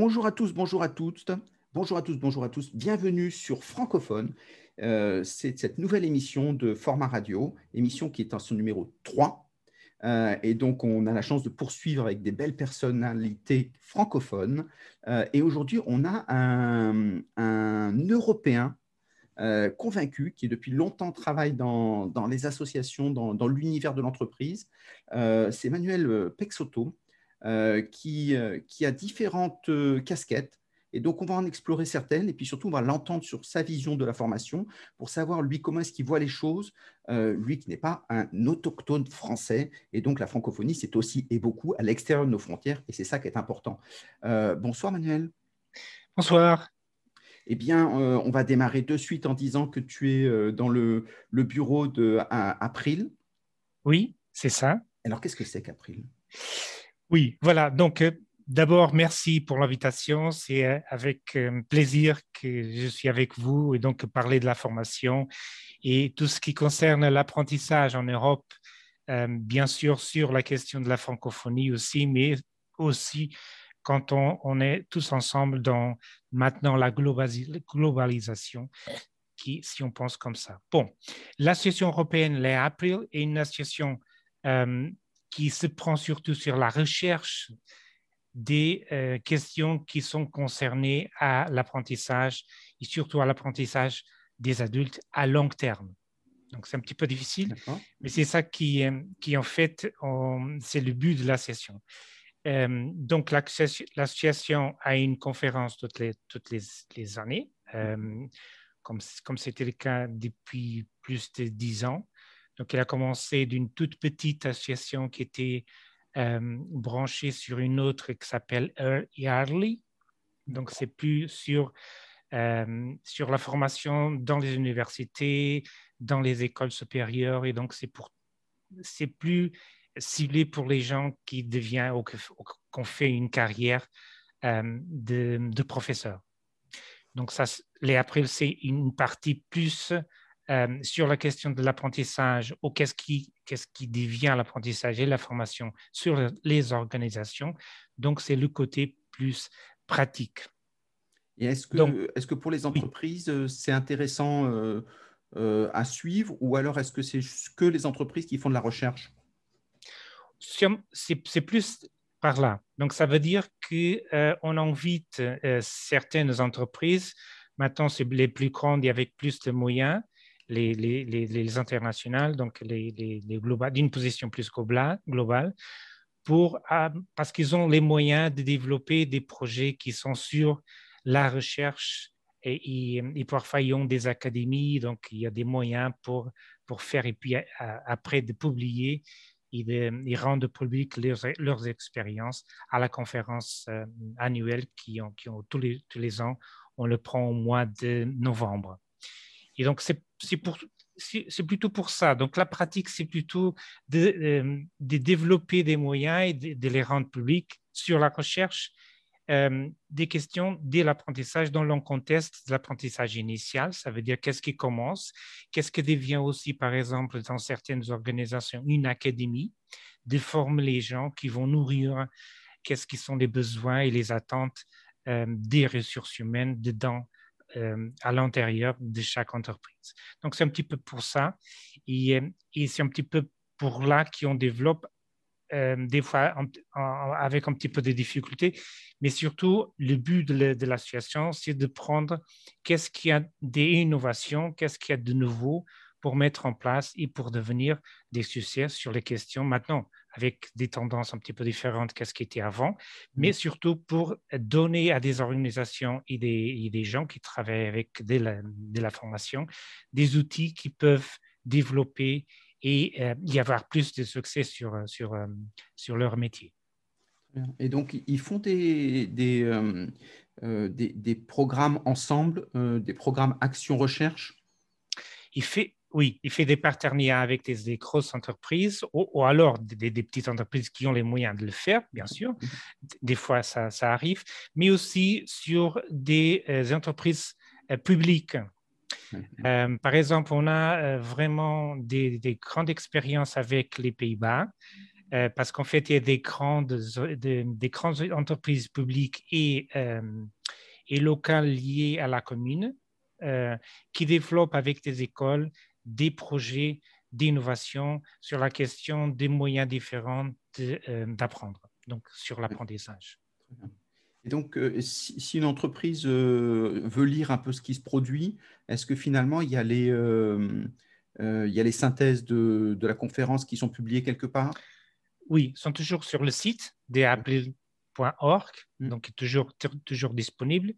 bonjour à tous, bonjour à toutes. Bonjour à tous, bonjour à tous. Bienvenue sur Francophone. Euh, c'est cette nouvelle émission de format radio, émission qui est en son numéro 3. Euh, et donc, on a la chance de poursuivre avec des belles personnalités francophones. Euh, et aujourd'hui, on a un, Européen convaincu qui depuis longtemps travaille dans, les associations, dans, l'univers de l'entreprise. c'est Manuel Pexoto, qui, qui, a différentes casquettes. Et donc, on va en explorer certaines et puis surtout, on va l'entendre sur sa vision de la formation pour savoir, lui, comment est-ce qu'il voit les choses, euh, lui qui n'est pas un autochtone français. Et donc, la francophonie, c'est aussi et beaucoup à l'extérieur de nos frontières et c'est ça qui est important. Euh, bonsoir, Manuel. Bonsoir. Eh bien, euh, on va démarrer de suite en disant que tu es dans le, le bureau de April. Oui, c'est ça. Alors, qu'est-ce que c'est qu'April? Oui, voilà. Donc, D'abord, merci pour l'invitation. C'est euh, avec euh, plaisir que je suis avec vous et donc parler de la formation et tout ce qui concerne l'apprentissage en Europe, euh, bien sûr sur la question de la francophonie aussi, mais aussi quand on, est tous ensemble dans maintenant la globalisation, qui, si on pense comme ça. Bon, l'association européenne, les April, est une association qui se prend surtout sur la recherche des euh, questions qui sont concernées à l'apprentissage et surtout à l'apprentissage des adultes à long terme. Donc, c'est un petit peu difficile, mais c'est ça qui, euh, qui, en fait, c'est le but de la session. Euh, donc, l'association a une conférence toutes les, toutes les, années, comme c'était le cas depuis plus de dix ans. Donc, elle a commencé d'une toute petite association qui était euh, branché sur une autre qui s'appelle Yardley. Donc, c'est plus sur, euh, sur la formation dans les universités, dans les écoles supérieures. Et donc, c'est, pour, c'est plus ciblé pour les gens qui deviennent ou qu'on fait une carrière euh, de, de, professeur. Donc, ça, les April, c'est une partie plus euh, sur la question de l'apprentissage ou qu'est-ce qui, qu'est-ce qui devient l'apprentissage et la formation sur les organisations. Donc, c'est le côté plus pratique. Et est-ce que, est-ce que pour les entreprises, euh, c'est intéressant euh, à suivre ou alors est-ce que c'est que les entreprises qui font de la recherche? C'est, plus par là. Donc, ça veut dire qu'on invite certaines entreprises, maintenant c'est les plus grandes et avec plus de moyens, les, les, les, internationales, donc les, les d'une position plus globale, pour, parce qu'ils ont les moyens de développer des projets qui sont sur la recherche et, et, parfois ils ont des académies, donc il y a des moyens pour, pour faire et puis après de publier et de, rendre public leurs, leurs, expériences à la conférence euh, annuelle qui ont, qui ont tous, les, tous les ans. On le prend au mois de novembre. Et donc, c'est c'est plutôt pour ça. Donc la pratique, c'est plutôt de, euh, développer des moyens et de, les rendre publics sur la recherche euh, des questions dès l'apprentissage dans le contexte de l'apprentissage initial. Ça veut dire qu'est-ce qui commence, qu'est-ce qui devient aussi, par exemple, dans certaines organisations, une académie, de former les gens qui vont nourrir qu'est-ce qui sont les besoins et les attentes euh, des ressources humaines dedans euh, à l'intérieur de chaque entreprise. Donc, c'est un petit peu pour ça. Et, euh, c'est un petit peu pour là qu'on développe euh, des fois avec un petit peu de difficultés, mais surtout le but de l'association, c'est de prendre qu'est-ce qu'il y a des innovations, qu'est-ce qu'il y a de nouveau pour mettre en place et pour devenir des succès sur les questions maintenant avec des tendances un petit peu différentes qu'est-ce qui était avant, mais surtout pour donner à des organisations et des, des gens qui travaillent avec de la, de la, formation des outils qui peuvent développer et euh, y avoir plus de succès sur, sur, euh, sur leur métier. Et donc, ils font des, des, euh, des, des, programmes ensemble, des programmes action-recherche? Il fait, oui, il fait des partenariats avec des, grosses entreprises ou, alors des, petites entreprises qui ont les moyens de le faire, bien sûr. Des fois, ça, arrive, mais aussi sur des euh, entreprises euh, publiques. Euh, par exemple, on a vraiment des, grandes expériences avec les Pays-Bas parce qu'en fait, il y a des grandes, des grandes entreprises publiques et, et locales liées à la commune qui développent avec des écoles des projets d'innovation sur la question des moyens différents d'apprendre, donc sur l'apprendissage. Et donc, euh, si, une entreprise euh, veut lire un peu ce qui se produit, est-ce que finalement, il y a les, euh, il y a les synthèses de, de, la conférence qui sont publiées quelque part? Oui, sont toujours sur le site d'april.org, mmh. donc toujours, toujours disponible.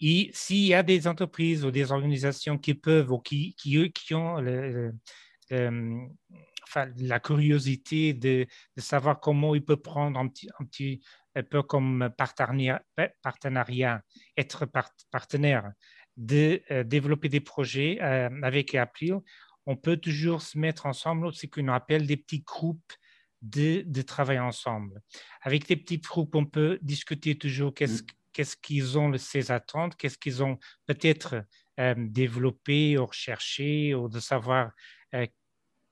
Et s'il y a des entreprises ou des organisations qui peuvent ou qui, qui, qui ont le, enfin, la curiosité de, de, savoir comment ils peuvent prendre un petit, un petit, un peu comme partenariat, être partenaire, de euh, développer des projets euh, avec April, on peut toujours se mettre ensemble, ce qu'on appelle des petits groupes de, de, travail ensemble. Avec des petits groupes, on peut discuter toujours qu'est-ce mm. Qu'est-ce qu'ils ont ces attentes, qu'est-ce qu'ils ont peut-être euh, développé ou recherché, ou de savoir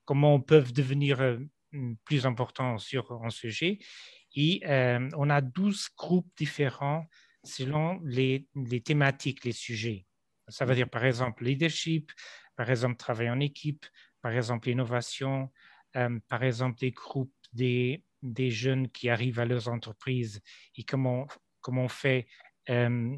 comment on peut devenir plus important sur un sujet. Et euh, on a 12 groupes différents selon les, thématiques, les sujets. Ça veut dire, par exemple, leadership, par exemple, travail en équipe, par exemple, innovation, euh, par exemple, des groupes des, des, jeunes qui arrivent à leurs entreprises et comment, comment on fait euh,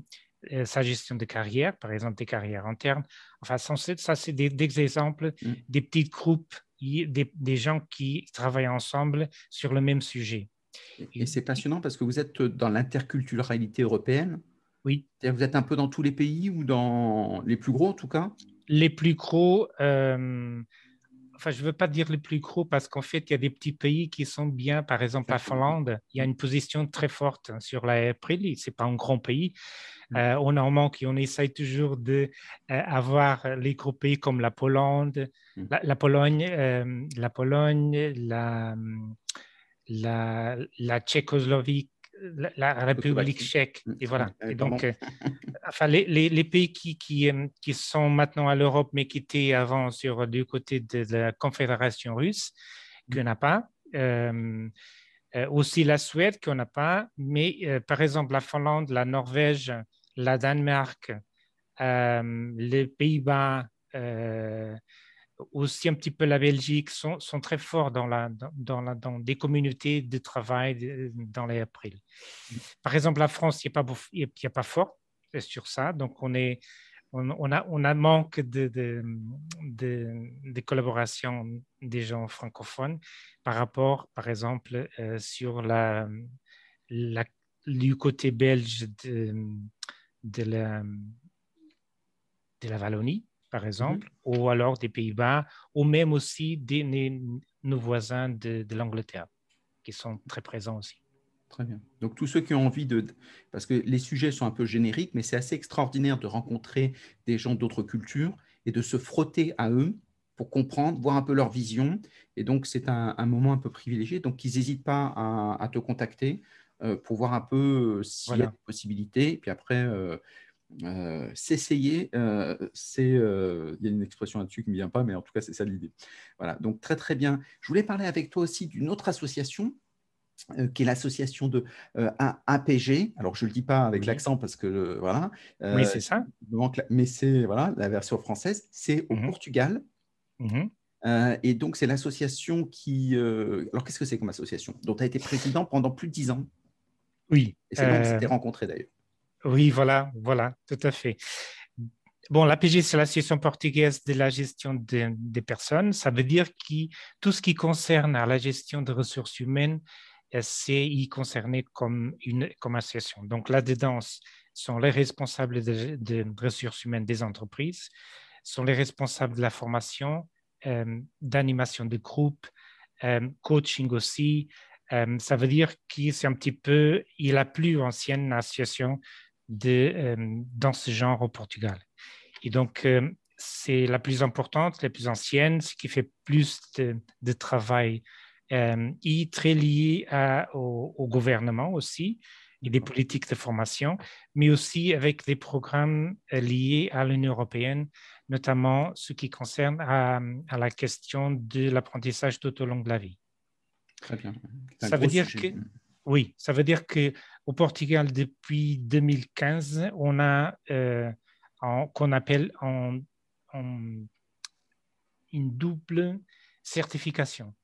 sa gestion de carrière, par exemple, des carrières internes. Enfin, ça, c'est des, des, exemples, mm. des petits groupes, des, des gens qui travaillent ensemble sur le même sujet. Et c'est passionnant parce que vous êtes dans l'interculturalité européenne. Oui. Vous êtes un peu dans tous les pays ou dans les plus gros en tout cas? Les plus gros, euh, enfin je ne veux pas dire les plus gros parce qu'en fait il y a des petits pays qui sont bien, par exemple la Finlande, il y a une position très forte sur la prix, ce n'est pas un grand pays. Mm. Euh, on en manque et on essaye toujours d'avoir euh, les gros pays comme la Pologne, mm. la, Pologne, la Pologne, la la, la Tchécoslovaquie, la, République tchèque. Mm. Et voilà. Et donc, euh, enfin, les, les, pays qui, qui, euh, qui, sont maintenant à l'Europe, mais qui étaient avant sur du côté de la Confédération russe, mm. qu'on n'a pas. Euh, aussi la Suède, qu'on n'a pas. Mais par exemple, la Finlande, la Norvège, la Danemark, les Pays-Bas, aussi un petit peu la Belgique sont, sont très forts dans, la, dans, dans, des communautés de travail dans les april. Par exemple, la France, a, pas, a pas fort sur ça. Donc, on, est, on, a, on a manque de, de, de, collaboration des gens francophones par rapport, par exemple, euh, sur la, la, du côté belge de, de, la, de la Wallonie par mhm. exemple, ou alors des Pays-Bas, ou même aussi des, nos voisins de, l'Angleterre, qui sont très présents aussi. Très bien. Donc tous ceux qui ont envie de... Parce que les sujets sont un peu génériques, mais c'est assez extraordinaire de rencontrer des gens d'autres cultures et de se frotter à eux pour comprendre, voir un peu leur vision. Et donc c'est un, moment un peu privilégié. Donc ils n'hésitent pas à, te contacter euh, pour voir un peu euh, s'il y a des possibilités. Et puis après, euh, euh, s'essayer, euh, c'est, euh, il y a une expression là-dessus qui ne me vient pas, mais en tout cas, c'est ça l'idée. Voilà, donc très très bien. Je voulais parler avec toi aussi d'une autre association qui est l'association de APG. Alors, je ne le dis pas avec l'accent parce que voilà. oui, c'est ça. Mais c'est voilà, la version française. C'est au mmh Portugal. Mmh et donc, c'est l'association qui. alors, qu'est-ce que c'est comme association? Dont tu as été président pendant plus de dix ans. Oui. Et c'est là qu'on s'était rencontrés d'ailleurs. Oui, voilà, voilà, tout à fait. Bon, l'APG, c'est l'Association portugaise de la gestion des personnes. Ça veut dire que tout ce qui concerne la gestion des ressources humaines, euh, c'est y concerné comme une comme association. Donc là-dedans sont les responsables de, ressources humaines des entreprises, sont les responsables de la formation, euh, d'animation de groupe, euh, coaching aussi. ça veut dire que c'est un petit peu la plus ancienne association de, euh, dans ce genre au Portugal. Et donc, euh, c'est la plus importante, la plus ancienne, ce qui fait plus de, travail euh, et très lié au, gouvernement aussi et des politiques de formation, mais aussi avec des programmes liés à l'Union européenne, notamment ce qui concerne à, la question de l'apprentissage tout au long de la vie. Très bien. Ça veut dire que oui, ça veut dire que au Portugal depuis 2015, on a euh, qu'on appelle en, une double certification.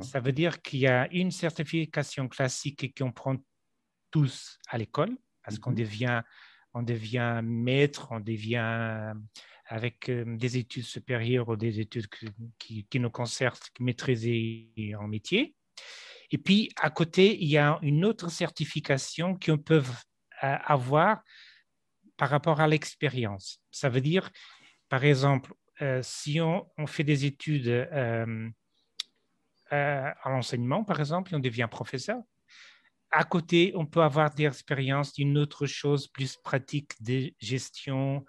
Ça veut dire qu'il y a une certification classique qu'on prend tous à l'école, parce qu'on mhm. devient, on devient maître, on devient avec euh, des études supérieures ou des études qui, qui nous concernent, maîtriser en métier. Et puis, à côté, il y a une autre certification qu'on peut euh, avoir par rapport à l'expérience. Ça veut dire, par exemple, euh, si on, fait des études euh, à l'enseignement, par exemple, et on devient professeur, à côté, on peut avoir des expériences d'une autre chose plus pratique de gestion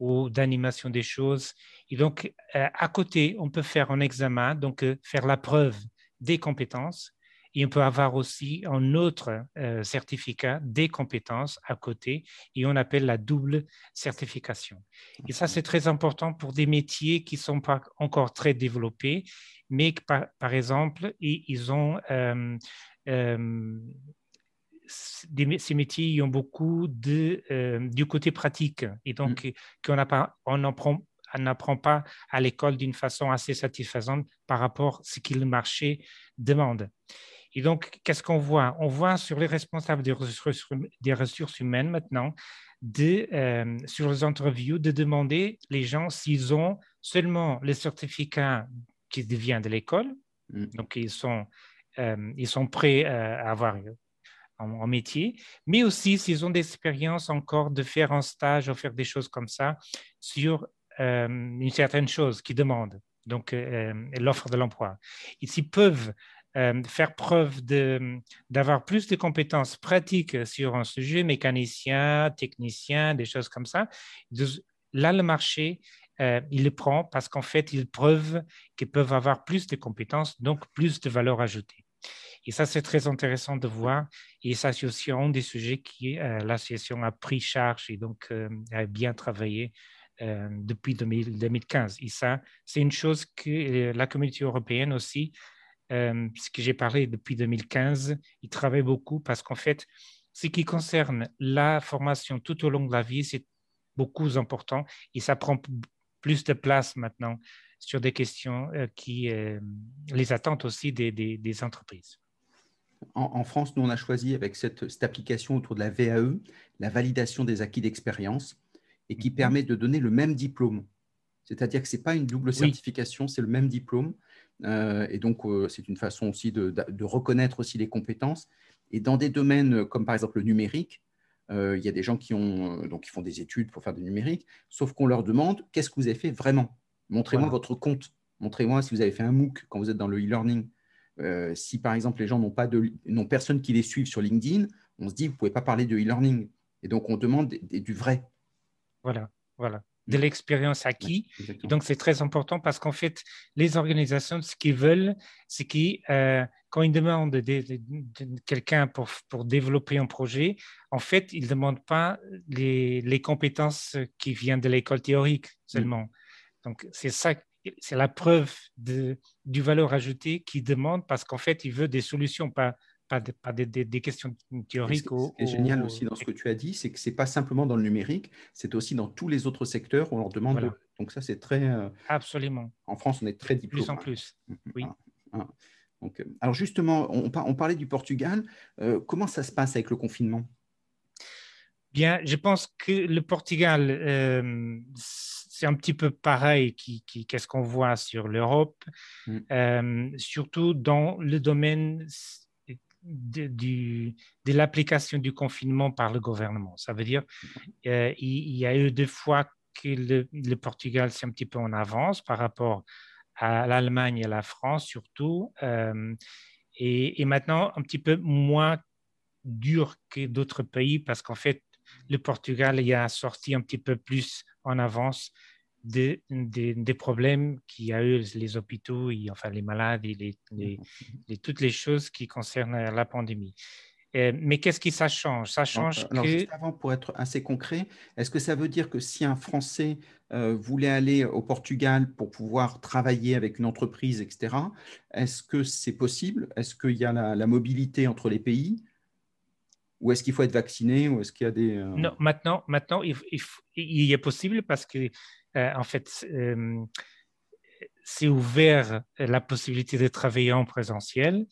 ou d'animation des choses. Et donc, à côté, on peut faire un examen, donc faire la preuve des compétences et on peut avoir aussi un autre euh, certificat des compétences à côté et on appelle la double certification. Et ça, c'est très important pour des métiers qui ne sont pas encore très développés, mais par, par exemple, ils ont... Euh, euh, ces métiers ont beaucoup de, du côté pratique et donc mmh. qu'on on n'apprend pas à l'école d'une façon assez satisfaisante par rapport à ce que le marché demande. Et donc, qu'est-ce qu'on voit? On voit sur les responsables des ressources, des ressources humaines maintenant, de, euh, sur les interviews, de demander les gens s'ils ont seulement le certificat qui vient de l'école, mm. donc ils sont, euh, ils sont prêts à avoir en, métier, mais aussi s'ils ont des expériences encore de faire un stage ou faire des choses comme ça sur euh, une certaine chose qui demande, donc l'offre de l'emploi. Et s'ils peuvent euh, faire preuve d'avoir plus de compétences pratiques sur un sujet, mécanicien, technicien, des choses comme ça. Là, le marché, euh, il le prend parce qu'en fait, ils prouvent qu'ils peuvent avoir plus de compétences, donc plus de valeur ajoutée. Et ça, c'est très intéressant de voir. Et ça, c'est aussi un des sujets qui euh, l'association a pris charge et donc a bien travaillé depuis 2015. Et ça, c'est une chose que la communauté européenne aussi euh, puisque j'ai parlé depuis 2015, il travaille beaucoup parce qu'en fait, ce qui concerne la formation tout au long de la vie, c'est beaucoup important et ça prend plus de place maintenant sur des questions euh, qui euh, les attendent aussi des, entreprises. En, France, nous, on a choisi avec cette, cette, application autour de la VAE, la validation des acquis d'expérience, et qui mhm. permet de donner le même diplôme. C'est-à-dire que ce n'est pas une double certification, c'est le même diplôme. Euh, et donc, euh, c'est une façon aussi de, reconnaître aussi les compétences. Et dans des domaines comme par exemple le numérique, euh, il y a des gens qui, ont, donc, qui font des études pour faire du numérique, sauf qu'on leur demande qu'est-ce que vous avez fait vraiment? Montrez-moi votre compte. Montrez-moi si vous avez fait un MOOC quand vous êtes dans le e-learning. si par exemple les gens n'ont pas de, n'ont personne qui les suive sur LinkedIn, on se dit vous pouvez pas parler de e-learning. Et donc on demande du vrai. Voilà, voilà de l'expérience acquise. donc, c'est très important parce qu'en fait, les organisations, ce qu'ils veulent, c'est qu'ils, euh, quand ils demandent de, quelqu'un pour, pour, développer un projet, en fait, ils ne demandent pas les, les, compétences qui viennent de l'école théorique seulement. Donc, c'est ça, c'est la preuve de, du valeur ajoutée qu'ils demandent parce qu'en fait, ils veulent des solutions, pas, pas, des, questions théoriques. Ce, qui est génial aussi dans ce que tu as dit, c'est que ce n'est pas simplement dans le numérique, c'est aussi dans tous les autres secteurs où on leur demande. Donc ça, c'est très... Euh, Absolument. En France, on est très diplômé. Plus en plus, mm, mm, oui. Donc, euh, alors justement, on, on, parlait du Portugal. Euh, comment ça se passe avec le confinement? Bien, je pense que le Portugal, c'est un petit peu pareil qu'est-ce qu'on voit sur l'Europe, mm. surtout dans le domaine de, l'application du confinement par le gouvernement. Ça veut dire qu'il euh, il y a eu deux fois que le, Portugal s'est un petit peu en avance par rapport à l'Allemagne et à la France surtout, euh, et, maintenant un petit peu moins dur que d'autres pays parce qu'en fait, le Portugal y a sorti un petit peu plus en avance des, des, problèmes qu'il y a eu les hôpitaux, et, enfin les malades et les, les, toutes les choses qui concernent la pandémie. mais qu'est-ce qui ça change? Ça change alors, juste avant, pour être assez concret, est-ce que ça veut dire que si un Français voulait aller au Portugal pour pouvoir travailler avec une entreprise, etc., est-ce que c'est possible? Est-ce qu'il y a la, mobilité entre les pays? Ou est-ce qu'il faut être vacciné? Ou est-ce qu'il y a des Non, maintenant, maintenant il, il, est possible parce que en fait c'est ouvert la possibilité de travailler en présentiel,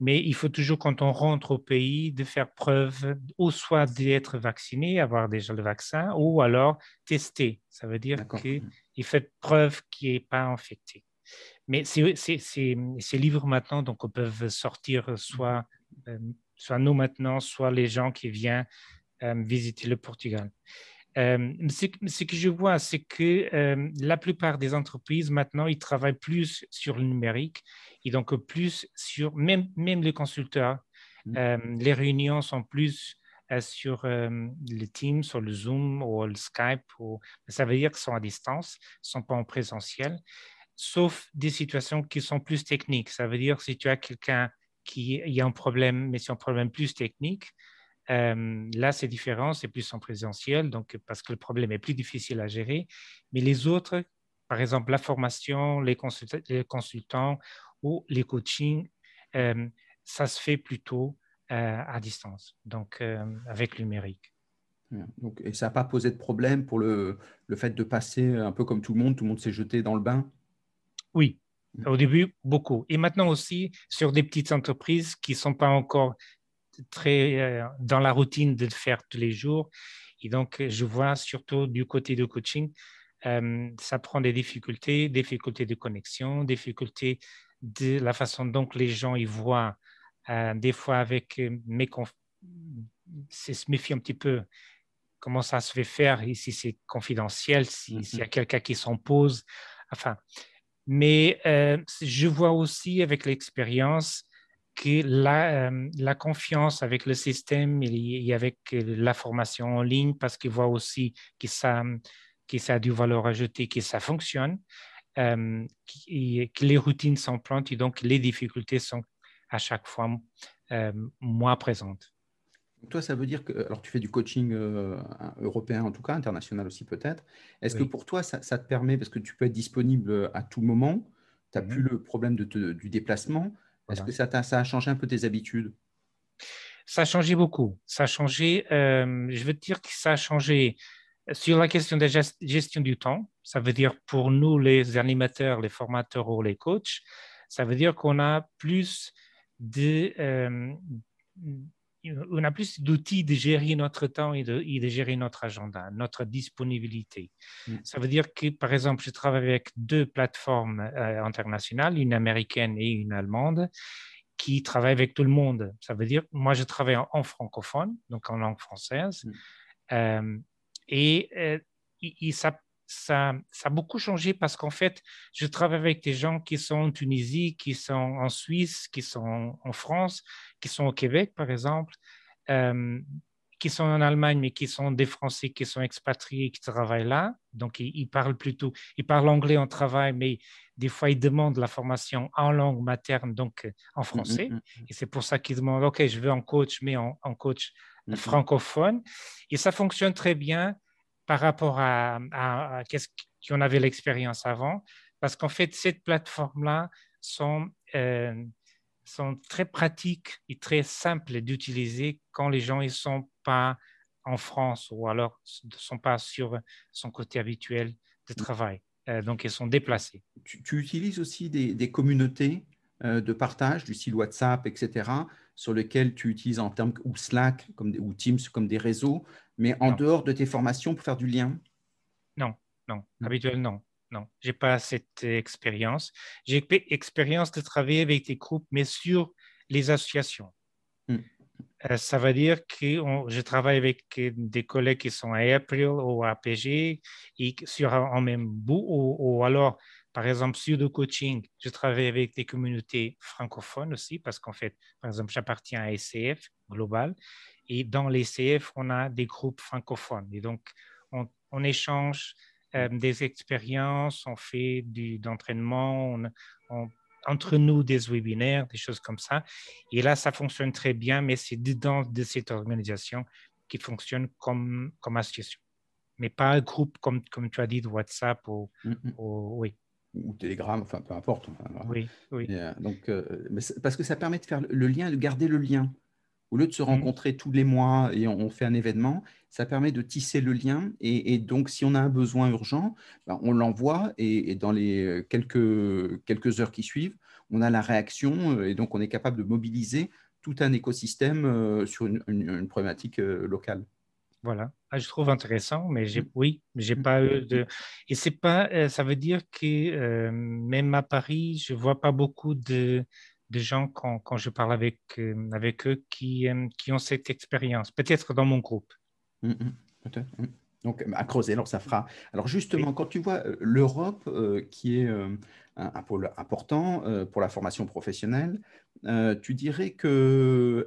mais il faut toujours, quand on rentre au pays, de faire preuve ou soit d'être vacciné, avoir déjà le vaccin, ou alors tester. Ça veut dire qu'il fait preuve qu'il n'est pas infecté. Mais ces livres maintenant, donc, peuvent sortir soit, euh, soit nous maintenant, soit les gens qui viennent euh, visiter le Portugal. Euh, ce, que je vois, c'est que euh, la plupart des entreprises maintenant, ils travaillent plus sur le numérique et donc plus sur, même, même les consultants, mmh. euh, les réunions sont plus sur le Teams, sur le Zoom ou le Skype. Ou, ça veut dire qu'ils sont à distance, ne sont pas en présentiel, sauf des situations qui sont plus techniques. Ça veut dire si tu as quelqu'un qui a un problème, mais c'est un problème plus technique, euh, là, c'est différent, c'est plus en présentiel, donc parce que le problème est plus difficile à gérer. Mais les autres, par exemple, la formation, les, consultants, ou les coachings, euh, ça se fait plutôt euh, à distance, donc avec le numérique. Donc, et ça n'a pas posé de problème pour le, le, fait de passer un peu comme tout le monde, tout le monde s'est jeté dans le bain? Oui, au début, beaucoup. Et maintenant aussi, sur des petites entreprises qui ne sont pas encore très euh, dans la routine de le faire tous les jours. Et donc, je vois surtout du côté du coaching, euh, ça prend des difficultés, difficultés de connexion, difficultés de la façon dont les gens y voient. Euh, des fois, avec mes c'est se méfier un petit peu comment ça se fait faire, et si c'est confidentiel, s'il y a quelqu'un qui s'en pose. Enfin, mais je vois aussi avec l'expérience que la, euh, la, confiance avec le système et, avec la formation en ligne, parce qu'ils voient aussi que ça, que ça a du valeur ajoutée, que ça fonctionne, euh, et que les routines plantes et donc les difficultés sont à chaque fois euh, moins présentes. Toi, ça veut dire que, alors tu fais du coaching européen en tout cas, international aussi peut-être. Est-ce que pour toi, ça, te permet, parce que tu peux être disponible à tout moment, tu n'as mmh plus le problème de du déplacement, est-ce que ça, a changé un peu tes habitudes? Ça a changé beaucoup. Ça a changé, euh, je veux dire que ça a changé sur la question de la gestion du temps. Ça veut dire pour nous, les animateurs, les formateurs ou les coachs, ça veut dire qu'on a plus de, euh, on a plus d'outils de gérer notre temps et de, gérer notre agenda, notre disponibilité. Mm. Ça veut dire que, par exemple, je travaille avec deux plateformes euh, internationales, une américaine et une allemande, qui travaillent avec tout le monde. Ça veut dire, moi, je travaille en, francophone, donc en langue française, mm. euh, et, euh, ça ça, ça, a beaucoup changé parce qu'en fait, je travaille avec des gens qui sont en Tunisie, qui sont en Suisse, qui sont en France, qui sont au Québec, par exemple, euh, qui sont en Allemagne, mais qui sont des Français qui sont expatriés, qui travaillent là. Donc, ils, parlent plutôt, ils parlent anglais en travail, mais des fois, ils demandent la formation en langue materne, donc euh, en français. Mm, mm, mm, et c'est pour ça qu'ils demandent, OK, je veux un coach, mais en, en coach francophone. Et ça fonctionne très bien par rapport à, à, ce qu'on avait l'expérience avant, parce qu'en fait, cette plateforme-là sont, euh, sont très pratiques et très simples d'utiliser quand les gens ne sont pas en France ou alors ne sont pas sur son côté habituel de travail. Euh, donc, ils sont déplacés. Tu, utilises aussi des, des communautés euh, de partage du style WhatsApp, etc., sur lesquels tu utilises en termes ou Slack comme, ou Teams comme des réseaux mais en dehors de tes formations pour faire du lien? Non, non, habituellement, non. Je n'ai pas cette expérience. J'ai expérience de travailler avec des groupes, mais sur les associations. Hmm. Euh, ça veut dire que je travaille avec des collègues qui sont à April ou à APG et sur en même bout, ou, alors, par exemple, sur le coaching, je travaille avec des communautés francophones aussi, parce qu'en fait, par exemple, j'appartiens à SCF Global et dans les CF, on a des groupes francophones. Et donc, on, échange euh, des expériences, on fait du, d'entraînement, on, entre nous des webinaires, des choses comme ça. Et là, ça fonctionne très bien, mais c'est dedans de cette organisation qui fonctionne comme, comme association. Mais pas un groupe comme, comme tu as dit de WhatsApp ou, mm-hmm. oui. Ou Telegram, enfin peu importe. oui, oui. Euh, donc, euh, parce que ça permet de faire le lien, de garder le lien. Au lieu de se mm-hmm. rencontrer tous les mois et on, fait un événement, ça permet de tisser le lien. Et, donc, si on a un besoin urgent, ben, on l'envoie et, dans les euh, quelques, quelques heures qui suivent, on a la réaction et donc on est capable de mobiliser tout un écosystème sur une, problématique locale. Voilà, ah, je trouve intéressant, mais j'ai, mm. oui, j'ai mm. pas eu de. Et c'est pas, euh, ça veut dire que même à Paris, je vois pas beaucoup de, de gens quand, quand, je parle avec, avec eux qui, qui ont cette expérience. Peut-être dans mon groupe. Mm, peut-être. Donc, à creuser, alors ça fera. Alors, justement, quand tu vois l'Europe, qui est un, pôle important pour la formation professionnelle, euh, tu dirais que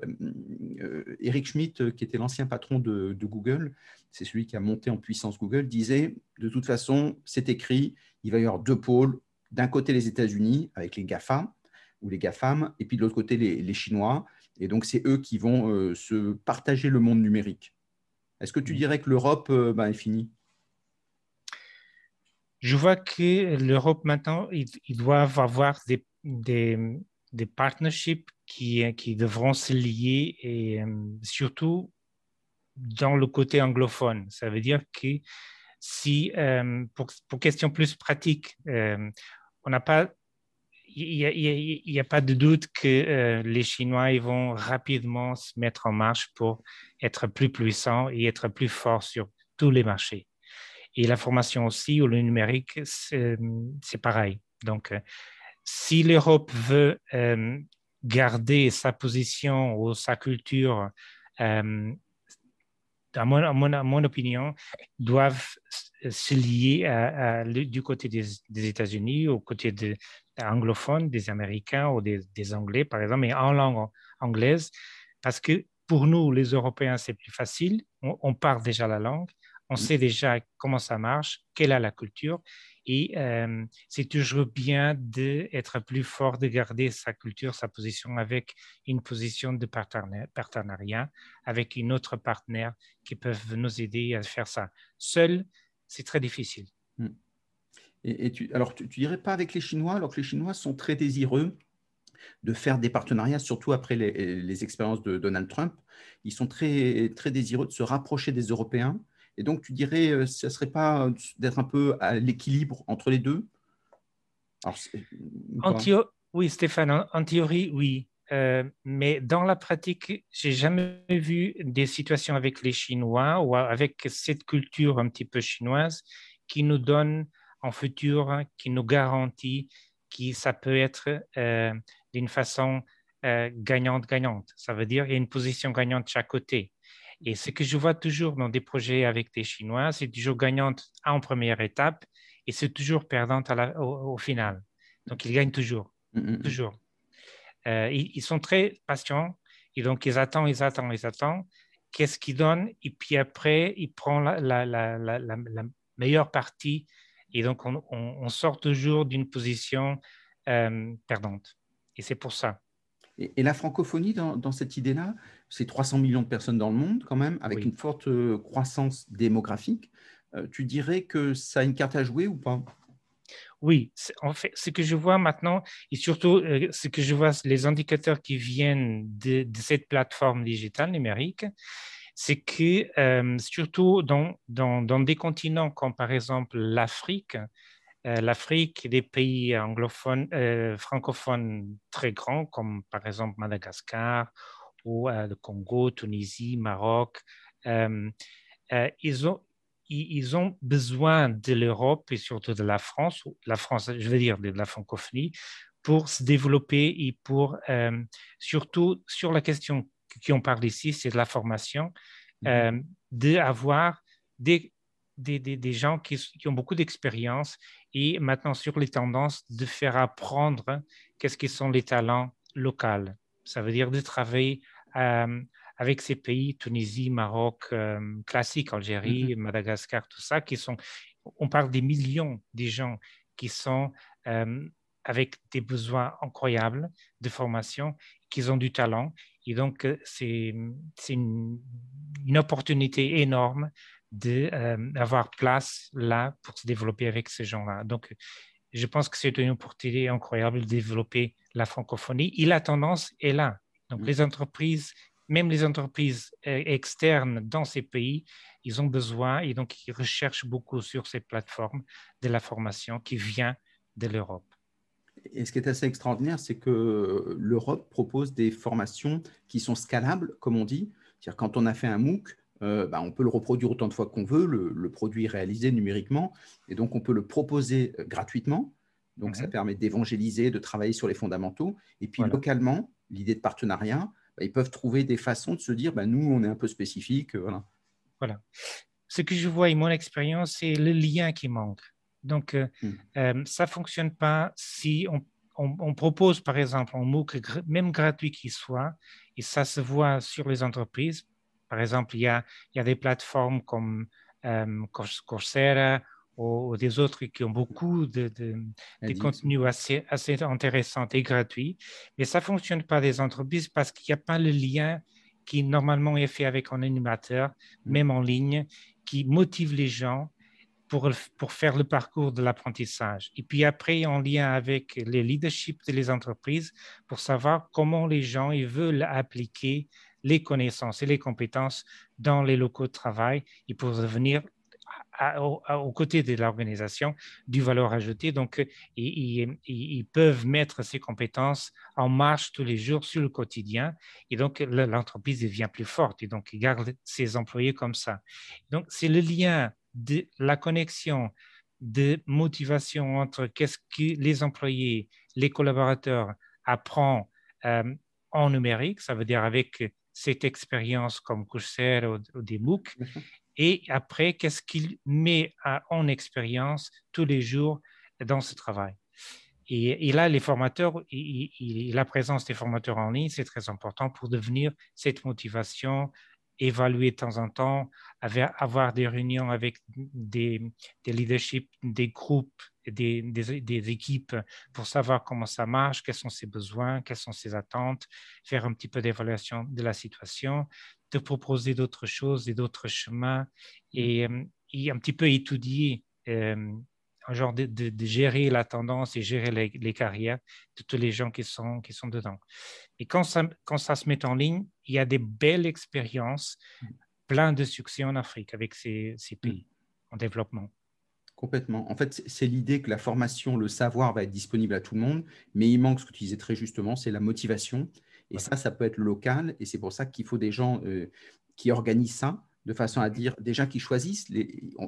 euh, Eric Schmidt, qui était l'ancien patron de, Google, c'est celui qui a monté en puissance Google, disait de toute façon, c'est écrit, il va y avoir deux pôles. D'un côté, les États-Unis avec les GAFA ou les GAFAM, et puis de l'autre côté, les, Chinois. Et donc, c'est eux qui vont euh, se partager le monde numérique. Est-ce que tu dirais que l'Europe ben, est finie? Je vois que l'Europe, maintenant, ils, doivent avoir des, partnerships qui, devront se lier et euh, surtout dans le côté anglophone. Ça veut dire que si, euh, pour, pour question plus pratique, euh, on n'a pas, il n'y a, pas de doute que les Chinois vont rapidement se mettre en marche pour être plus puissants et être plus forts sur tous les marchés. Et la formation aussi, ou le numérique, c'est pareil. Donc, si l'Europe veut euh, garder sa position ou sa culture, euh, à, mon, opinion, doivent se lier du côté des, États-Unis, au côté des anglophones, des Américains ou des, Anglais, par exemple, mais en langue anglaise, parce que pour nous, les Européens, c'est plus facile. On, parle déjà la langue, on sait déjà comment ça marche, quelle est la culture, et euh, c'est toujours bien d'être plus fort, de garder sa culture, sa position avec une position de partenariat, avec une autre partenaire qui peuvent nous aider à faire ça. Seul, c'est très difficile. Hmm. Et, tu, alors, tu, dirais pas avec les Chinois, alors que les Chinois sont très désireux de faire des partenariats, surtout après les, les expériences de Donald Trump. Ils sont très, très désireux de se rapprocher des Européens et donc, tu dirais, euh, ce ne serait pas d'être un peu à l'équilibre entre les deux? Oui, Stéphane, en, théorie, oui. Euh, mais dans la pratique, j'ai jamais vu des situations avec les Chinois ou avec cette culture un petit peu chinoise qui nous donne en futur, qui nous garantit que ça peut être euh, d'une façon gagnante-gagnante. Ça veut dire qu'il y a une position gagnante de chaque côté. Et ce que je vois toujours dans des projets avec des Chinois, c'est toujours gagnante en première étape et c'est toujours perdante au, final. Donc, ils gagnent toujours, mm, mm, mm. toujours. Euh, ils, sont très patients et donc ils attendent, ils attendent, ils attendent. Qu'est-ce qu'ils donnent? Et puis après, ils prennent la, meilleure partie et donc on, sort toujours d'une position euh, perdante. Et c'est pour ça. Et, la francophonie, dans, cette idée-là, c'est 300 millions de personnes dans le monde quand même, avec une forte euh, croissance démographique. Euh, tu dirais que ça a une carte à jouer ou pas? Oui, en fait, ce que je vois maintenant, et surtout euh, ce que je vois, les indicateurs qui viennent de, cette plateforme digitale numérique, c'est que surtout dans, dans, dans, des continents comme par exemple l'Afrique, euh, l'Afrique, des pays anglophones, euh, francophones très grands, comme par exemple Madagascar ou euh, le Congo, Tunisie, Maroc, ils, ont, ils ont besoin de l'Europe et surtout de la France, la France, je veux dire de la francophonie, pour se développer et pour, surtout sur la question qui on parle ici, c'est de la formation, mmh. d'avoir des, des, des, des, gens qui, qui ont beaucoup d'expérience et maintenant sur les tendances de faire apprendre qu'est-ce que sont les talents locaux. Ça veut dire de travailler euh, avec ces pays, Tunisie, Maroc, euh, classique, Algérie, mm-hmm. Madagascar, tout ça, qui sont, on parle des millions de gens qui sont euh, avec des besoins incroyables de formation, qu'ils ont du talent. Et donc, c'est une, une, opportunité énorme d'avoir place là pour se développer avec ces gens-là. Donc, je pense que c'est une opportunité incroyable de développer la francophonie. Et la tendance est là. Donc, mm. les entreprises, même les entreprises euh, externes dans ces pays, ils ont besoin et donc ils recherchent beaucoup sur ces plateformes de la formation qui vient de l'Europe. Et ce qui est assez extraordinaire, c'est que l'Europe propose des formations qui sont scalables, comme on dit. C'est-à-dire quand on a fait un MOOC, euh, bah, on peut le reproduire autant de fois qu'on veut, le, produit réalisé numériquement, et donc on peut le proposer euh, gratuitement. Donc ça permet d'évangéliser, de travailler sur les fondamentaux. Et puis localement, l'idée de partenariat, bah, ils peuvent trouver des façons de se dire, bah, nous, on est un peu spécifique. Euh, voilà. voilà. Ce que je vois et mon expérience, c'est le lien qui manque. Donc, hmm. ça ne fonctionne pas si on, on, propose, par exemple, un MOOC, même gratuit qu'il soit, et ça se voit sur les entreprises, par exemple, il y a, il y a des plateformes comme euh, Coursera ou, des autres qui ont beaucoup de, de, contenus assez, assez intéressants et gratuits, mais ça ne fonctionne pas des entreprises parce qu'il n'y a pas le lien qui normalement est fait avec un animateur, mm. même en ligne, qui motive les gens pour, pour faire le parcours de l'apprentissage. Et puis après, en lien avec les leaderships des entreprises, pour savoir comment les gens ils veulent appliquer les connaissances et les compétences dans les locaux de travail et pour devenir aux côtés de l'organisation du valeur ajoutée. Donc, ils, peuvent mettre ces compétences en marche tous les jours sur le quotidien et donc l'entreprise devient plus forte et donc ils gardent ses employés comme ça. Donc, c'est le lien de la connexion de motivation entre qu'est-ce que les employés, les collaborateurs apprennent euh, en numérique, ça veut dire avec cette expérience comme Coursera ou, des MOOC, et après, qu'est-ce qu'il met en expérience tous les jours dans ce travail? Et, là, les formateurs, la présence des formateurs en ligne, c'est très important pour devenir cette motivation, évaluer de temps en temps, avoir des réunions avec des, des leaderships, des groupes, des, des, équipes pour savoir comment ça marche, quels sont ses besoins, quelles sont ses attentes, faire un petit peu d'évaluation de la situation, de proposer d'autres choses et d'autres chemins et, euh, et, un petit peu étudier euh, un genre de, de, gérer la tendance et gérer les, les, carrières de tous les gens qui sont, qui sont dedans. Et quand ça, quand ça se met en ligne, il y a des belles expériences, plein de succès en Afrique avec ces, ces pays en développement. Complètement. En fait, c'est l'idée que la formation, le savoir va être disponible à tout le monde, mais il manque ce que tu disais très justement, c'est la motivation. Et ça, ça peut être local, et c'est pour ça qu'il faut des gens euh, qui organisent ça de façon à dire déjà qu'ils choisissent.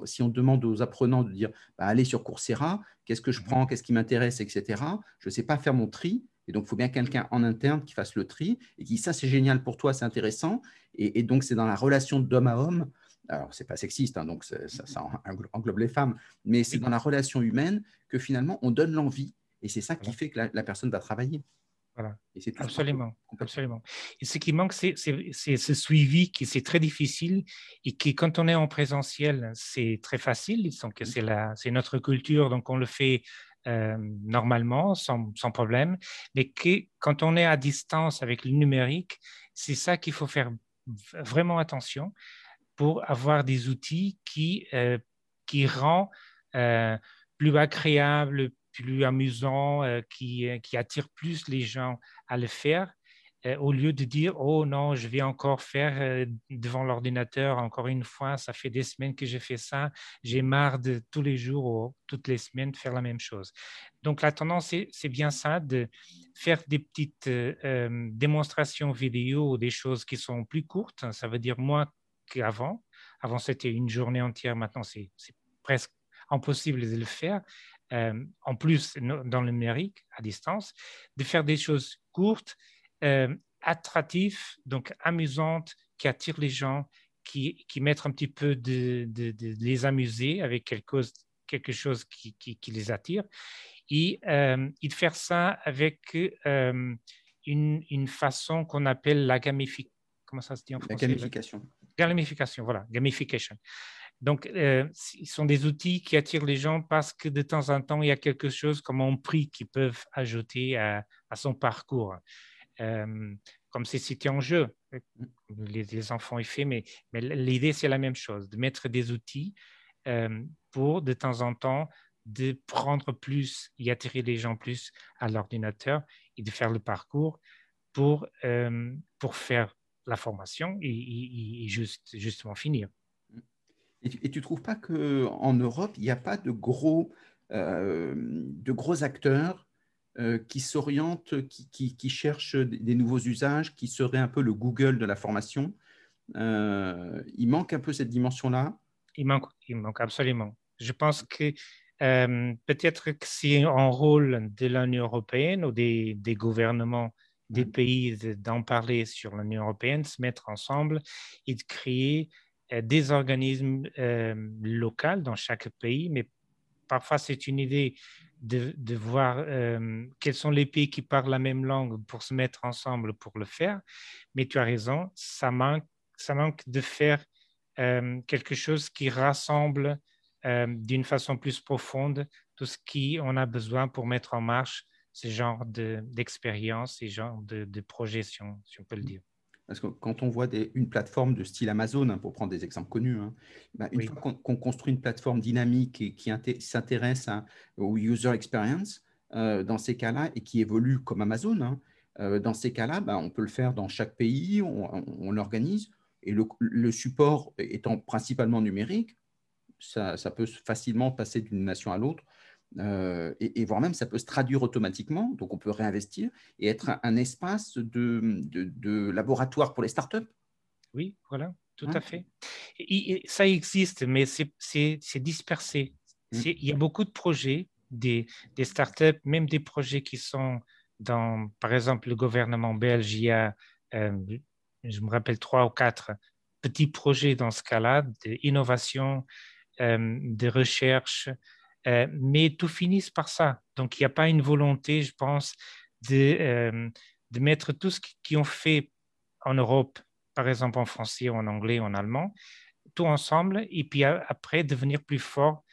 si on demande aux apprenants de dire bah, allez sur Coursera, qu'est-ce que je mhm. prends, qu'est-ce qui m'intéresse, etc. Je ne sais pas faire mon tri. Et donc, il faut bien quelqu'un en interne qui fasse le tri et qui ça, c'est génial pour toi, c'est intéressant. Et, donc, c'est dans la relation d'homme à homme. Alors, c'est pas sexiste, hein, donc ça, englobe les femmes, mais c'est dans la relation humaine que finalement, on donne l'envie. Et c'est ça qui fait que la personne va travailler. Voilà. absolument, absolument. Et ce qui manque, c'est ce suivi qui c'est très difficile et qui, quand on est en présentiel, c'est très facile. Donc, mmh. c'est notre culture, donc on le fait euh, normalement, sans, sans, problème. Mais que, quand on est à distance avec le numérique, c'est ça qu'il faut faire vraiment attention pour avoir des outils qui, euh, qui rend euh, plus agréable, plus amusant, euh, qui, qui, attire plus les gens à le faire, au lieu de dire Oh non, je vais encore faire devant l'ordinateur encore une fois, ça fait des semaines que j'ai fait ça, j'ai marre de tous les jours ou toutes les semaines faire la même chose. Donc la tendance, c'est bien ça, de faire des petites démonstrations vidéo ou des choses qui sont plus courtes, ça veut dire moins qu'avant. Avant, c'était une journée entière, maintenant, c'est presque impossible de le faire. Euh, en plus dans le numérique à distance, de faire des choses courtes, euh, attractives, donc amusantes, qui attirent les gens, qui, qui mettent un petit peu de, les amuser avec quelque chose, quelque chose qui, qui, les attire, et, euh, de faire ça avec une, une, façon qu'on appelle La gamification. Gamification, voilà, gamification Donc, euh, ce sont des outils qui attirent les gens parce que de temps en temps, il y a quelque chose comme un prix qu'ils peuvent ajouter à, son parcours. Euh, comme si c'était en jeu, les, enfants y font, mais, mais l'idée, c'est la même chose, de mettre des outils euh, pour, de temps en temps, de prendre plus et attirer les gens plus à l'ordinateur et de faire le parcours pour, pour faire la formation et, juste, justement finir. Et tu ne trouves pas qu'en Europe, il n'y a pas de gros, euh, de gros acteurs euh, qui s'orientent, qui, qui, cherchent des nouveaux usages, qui seraient un peu le Google de la formation? Euh, Il manque un peu cette dimension-là? Il manque, il manque absolument. Je pense que peut-être que c'est un rôle de l'Union européenne ou des, des gouvernements des pays d'en parler sur l'Union européenne, se mettre ensemble et de créer euh, des organismes euh, locaux dans chaque pays, mais parfois c'est une idée de, de voir euh, quels sont les pays qui parlent la même langue pour se mettre ensemble pour le faire. Mais tu as raison, ça manque, ça manque de faire quelque chose qui rassemble d'une façon plus profonde tout ce qu'on a besoin pour mettre en marche ce genre d'expérience, ce genre de, de projection, si on peut le dire. Parce que quand on voit des, une plateforme de style Amazon, hein, pour prendre des exemples connus, hein, bah, une fois qu'on construit une plateforme dynamique et qui s'intéresse au user experience, euh, dans ces cas-là, et qui évolue comme Amazon, hein, euh, dans ces cas-là, bah, on peut le faire dans chaque pays, on, l'organise, et le, le, support étant principalement numérique, ça, ça peut facilement passer d'une nation à l'autre euh, et, voire même ça peut se traduire automatiquement, donc on peut réinvestir et être un, espace de, de, laboratoire pour les startups. Oui, voilà, tout à fait. Et, ça existe, mais c'est dispersé. Mm. Il y a beaucoup de projets, des, des startups, même des projets qui sont dans, par exemple, le gouvernement belge, il y a, euh, je me rappelle, trois ou quatre petits projets dans ce cas-là, d'innovation, euh, de recherche, euh, mais tout finit par ça. Donc, il n'y a pas une volonté, je pense, de, euh, de mettre tout ce qu'ils ont fait en Europe, par exemple en français, en anglais, en allemand, tout ensemble, et puis après devenir plus fort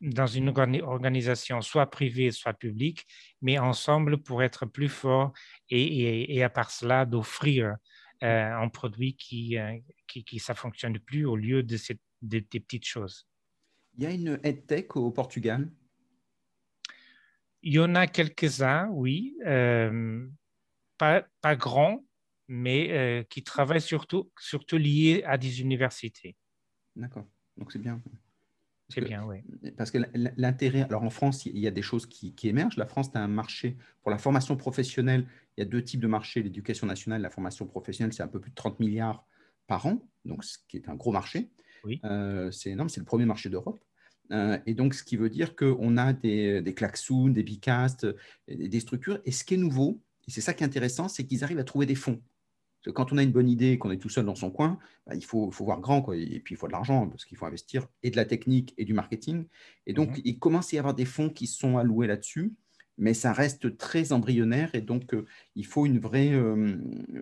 dans une organisation, soit privée, soit publique, mais ensemble pour être plus fort et, à part cela, d'offrir euh, un produit qui, qui, qui, ça fonctionne plus au lieu de, cette, de, des petites choses. Il y a une EdTech au Portugal? Il y en a quelques-uns, oui. Euh, pas, pas grands, mais euh, qui travaillent surtout, surtout liés à des universités. D'accord, donc c'est bien. C'est bien, oui. Parce que l'intérêt, alors en France, il y a des choses qui, qui émergent. La France a un marché pour la formation professionnelle. Il y a deux types de marchés, l'éducation nationale, la formation professionnelle, c'est un peu plus de 30 milliards par an, donc ce qui est un gros marché. Oui. Euh, c'est énorme, c'est le premier marché d'Europe. Euh, et donc, ce qui veut dire qu'on a des, des klaxons, des bicastes, des structures. Et ce qui est nouveau, et c'est ça qui est intéressant, c'est qu'ils arrivent à trouver des fonds. Parce que quand on a une bonne idée et qu'on est tout seul dans son coin, bah, il faut, faut, voir grand. Quoi. Et puis, il faut de l'argent, parce qu'il faut investir et de la technique et du marketing. Et donc, mhm. il commence à y avoir des fonds qui sont alloués là-dessus mais ça reste très embryonnaire et donc euh, il faut une vraie euh,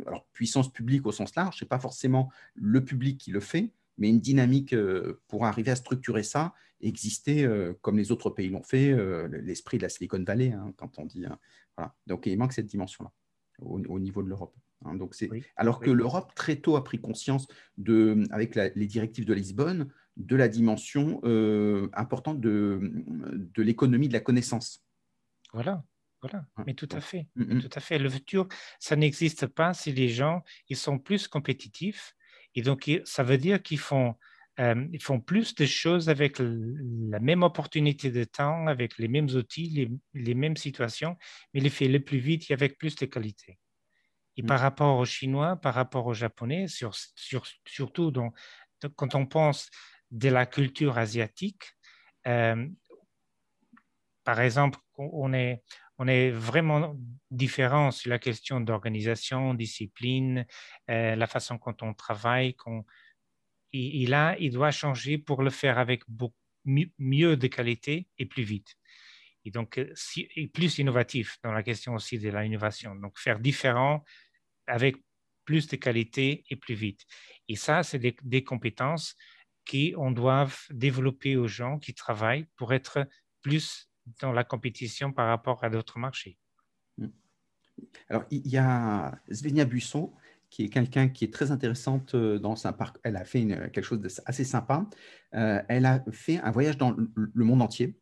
alors, puissance publique au sens large. Ce n'est pas forcément le public qui le fait, mais une dynamique euh, pour arriver à structurer ça exister euh, comme les autres pays l'ont fait, euh, l'esprit de la Silicon Valley, hein, quand on dit. Hein, voilà. Donc il manque cette dimension-là au, niveau de l'Europe. Hein. donc c'est alors que l'Europe très tôt a pris conscience de, avec les directives de Lisbonne, de la dimension importante de, de l'économie de la connaissance. Voilà. Voilà, mais tout à fait, mm, tout à fait. Le futur, ça n'existe pas si les gens ils sont plus compétitifs et donc, ça veut dire qu'ils font, euh, ils font plus de choses avec la même opportunité de temps, avec les mêmes outils, les, les mêmes situations, mais les fait le plus vite et avec plus de qualité. Et mm. par rapport aux Chinois, par rapport aux Japonais, sur, sur, surtout dans, quand on pense de la culture asiatique, euh, par exemple, on est, on est vraiment différent sur la question d'organisation, discipline, euh, la façon dont on travaille. Il doit changer pour le faire avec beaucoup, mieux de qualité et plus vite. Et donc, euh, plus innovatif dans la question aussi de l'innovation. Donc, faire différent avec plus de qualité et plus vite. Et ça, c'est des, compétences qu'on doit développer aux gens qui travaillent pour être plus dans la compétition par rapport à d'autres marchés. Hmm. Alors, il y a Svenia Buisson, qui est quelqu'un qui est très intéressante euh, dans un parc. Elle a fait quelque chose d'assez sympa. Euh, elle a fait un voyage dans le monde entier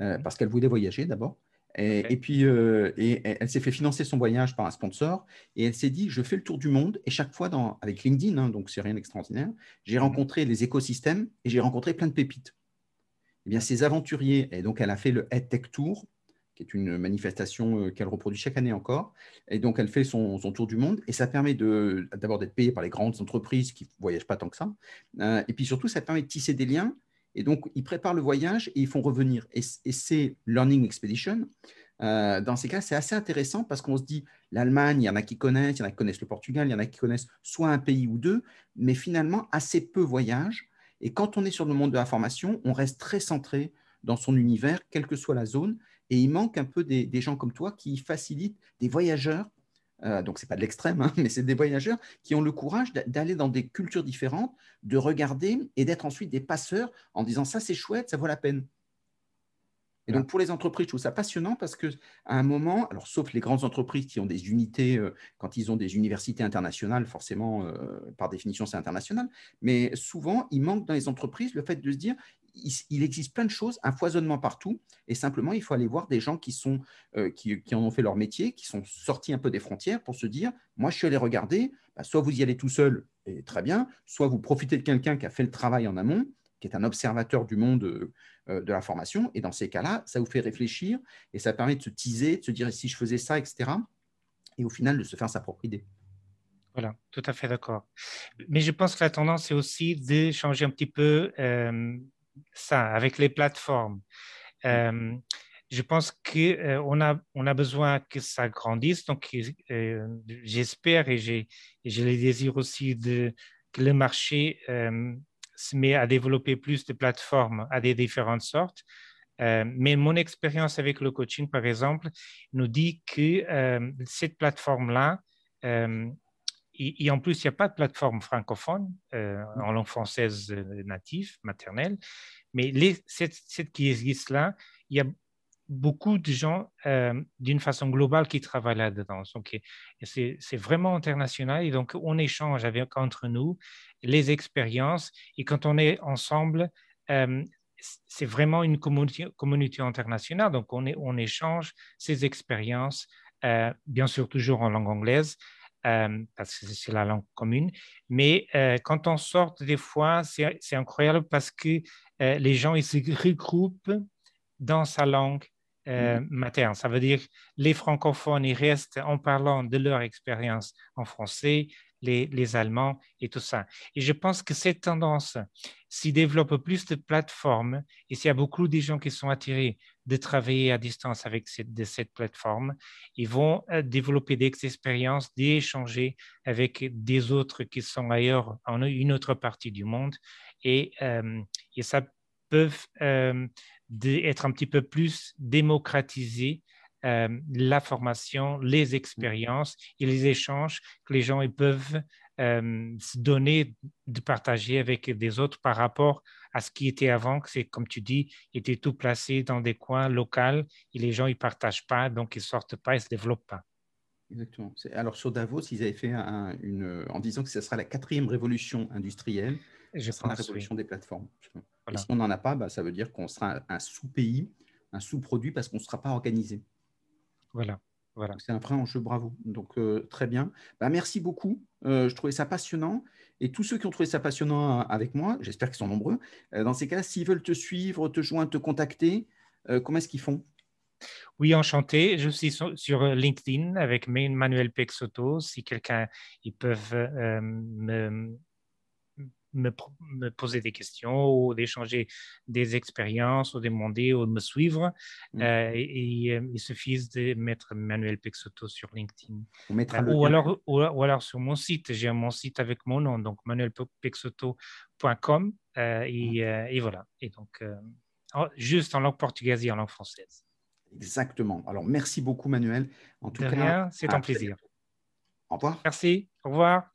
euh, parce qu'elle voulait voyager d'abord. Et, puis, et elle s'est fait financer son voyage par un sponsor et elle s'est dit je fais le tour du monde et chaque fois dans, avec LinkedIn, hein, donc c'est rien d'extraordinaire, j'ai mhm. rencontré les écosystèmes et j'ai rencontré plein de pépites. Eh bien, ces aventuriers, et donc elle a fait le EdTech Tour, qui est une manifestation euh, qu'elle reproduit chaque année encore. Et donc, elle fait son, tour du monde et ça permet d'abord d'être payé par les grandes entreprises qui ne voyagent pas tant que ça. Euh, et puis surtout, ça permet de tisser des liens. Et donc, ils préparent le voyage et ils font revenir. Et, c'est Learning Expedition. Euh, dans ces cas, c'est assez intéressant parce qu'on se dit, l'Allemagne, il y en a qui connaissent, il y en a qui connaissent le Portugal, il y en a qui connaissent soit un pays ou deux, mais finalement, assez peu voyagent. Et quand on est sur le monde de la formation, on reste très centré dans son univers, quelle que soit la zone. Et il manque un peu des, gens comme toi qui facilitent des voyageurs. Euh, donc, ce n'est pas de l'extrême, hein, mais c'est des voyageurs qui ont le courage d'aller dans des cultures différentes, de regarder et d'être ensuite des passeurs en disant ça, c'est chouette, ça vaut la peine. Et donc, pour les entreprises, je trouve ça passionnant parce qu'à un moment, alors sauf les grandes entreprises qui ont des unités, euh, quand ils ont des universités internationales, forcément, euh, par définition, c'est international, mais souvent, il manque dans les entreprises le fait de se dire, il, existe plein de choses, un foisonnement partout, et simplement, il faut aller voir des gens qui, sont, euh, qui, en ont fait leur métier, qui sont sortis un peu des frontières pour se dire, moi, je suis allé regarder, bah, soit vous y allez tout seul, et très bien, soit vous profitez de quelqu'un qui a fait le travail en amont, qui est un observateur du monde euh, de la formation, et dans ces cas-là, ça vous fait réfléchir, et ça permet de se teaser, de se dire, si je faisais ça, etc., et au final, de se faire sa propre idée. Voilà, tout à fait d'accord. Mais je pense que la tendance est aussi de changer un petit peu euh, ça, avec les plateformes. Euh, je pense qu'on euh, a, on a besoin que ça grandisse. Donc, euh, j'espère et, j'ai, je le désire aussi de, que le marché se met à développer plus de plateformes à des différentes sortes. mais mon expérience avec le coaching, par exemple, nous dit que cette plateforme-là, et, en plus, il n'y a pas de plateforme francophone euh, en langue française euh, native, maternelle, mais les, cette, qui existe là, il y a beaucoup de gens euh, d'une façon globale qui travaillent là-dedans. Donc, c'est vraiment international et donc on échange entre nous les expériences et quand on est ensemble, c'est vraiment une communauté, internationale. Donc, on, échange ces expériences, bien sûr toujours en langue anglaise, euh, parce que c'est la langue commune. Mais euh, quand on sort des fois, c'est incroyable parce que euh, les gens ils se regroupent dans sa langue mm-hmm. materne. Ça veut dire les francophones, ils restent en parlant de leur expérience en français, les, Allemands et tout ça. Et je pense que cette tendance s'y développe plus de plateformes et s'il y a beaucoup de gens qui sont attirés de travailler à distance avec cette, cette plateforme, ils vont euh, développer des expériences, d'échanger avec des autres qui sont ailleurs, en une autre partie du monde. Et, euh, et ça peut euh, être un petit peu plus démocratisé euh, la formation, les expériences et les échanges que les gens ils peuvent euh, se donner, de partager avec des autres par rapport à ce qui était avant, que c'est comme tu dis, était tout placé dans des coins locaux et les gens ils partagent pas, donc ils sortent pas, ils se développent pas. Exactement. Alors sur Davos, ils avaient fait une, en disant que ce sera la quatrième révolution industrielle, Je sera la révolution des plateformes. Et si on n'en a pas, bah, ça veut dire qu'on sera un sous-pays, un sous-produit parce qu'on ne sera pas organisé. Voilà. Voilà. C'est un vrai enjeu, bravo. Donc, euh, très bien. Bah, merci beaucoup. Euh, je trouvais ça passionnant. Et tous ceux qui ont trouvé ça passionnant euh, avec moi, j'espère qu'ils sont nombreux, dans ces cas, s'ils veulent te suivre, te joindre, te contacter, comment est-ce qu'ils font? Oui, enchanté. Je suis sur, LinkedIn avec Manuel Pexoto. Si quelqu'un, ils peuvent me, me, poser des questions ou d'échanger des expériences ou demander ou de me suivre. Mm. Euh, et, euh, il suffit de mettre Manuel Pexoto sur LinkedIn. Euh, ou, alors, ou, alors sur mon site, j'ai mon site avec mon nom, donc manuelpexoto.com. Et, mm. et, voilà. Et donc, juste en langue portugaise et en langue française. Exactement. Alors, merci beaucoup, Manuel. En tout cas, c'est un plaisir. Au revoir. Merci. Au revoir.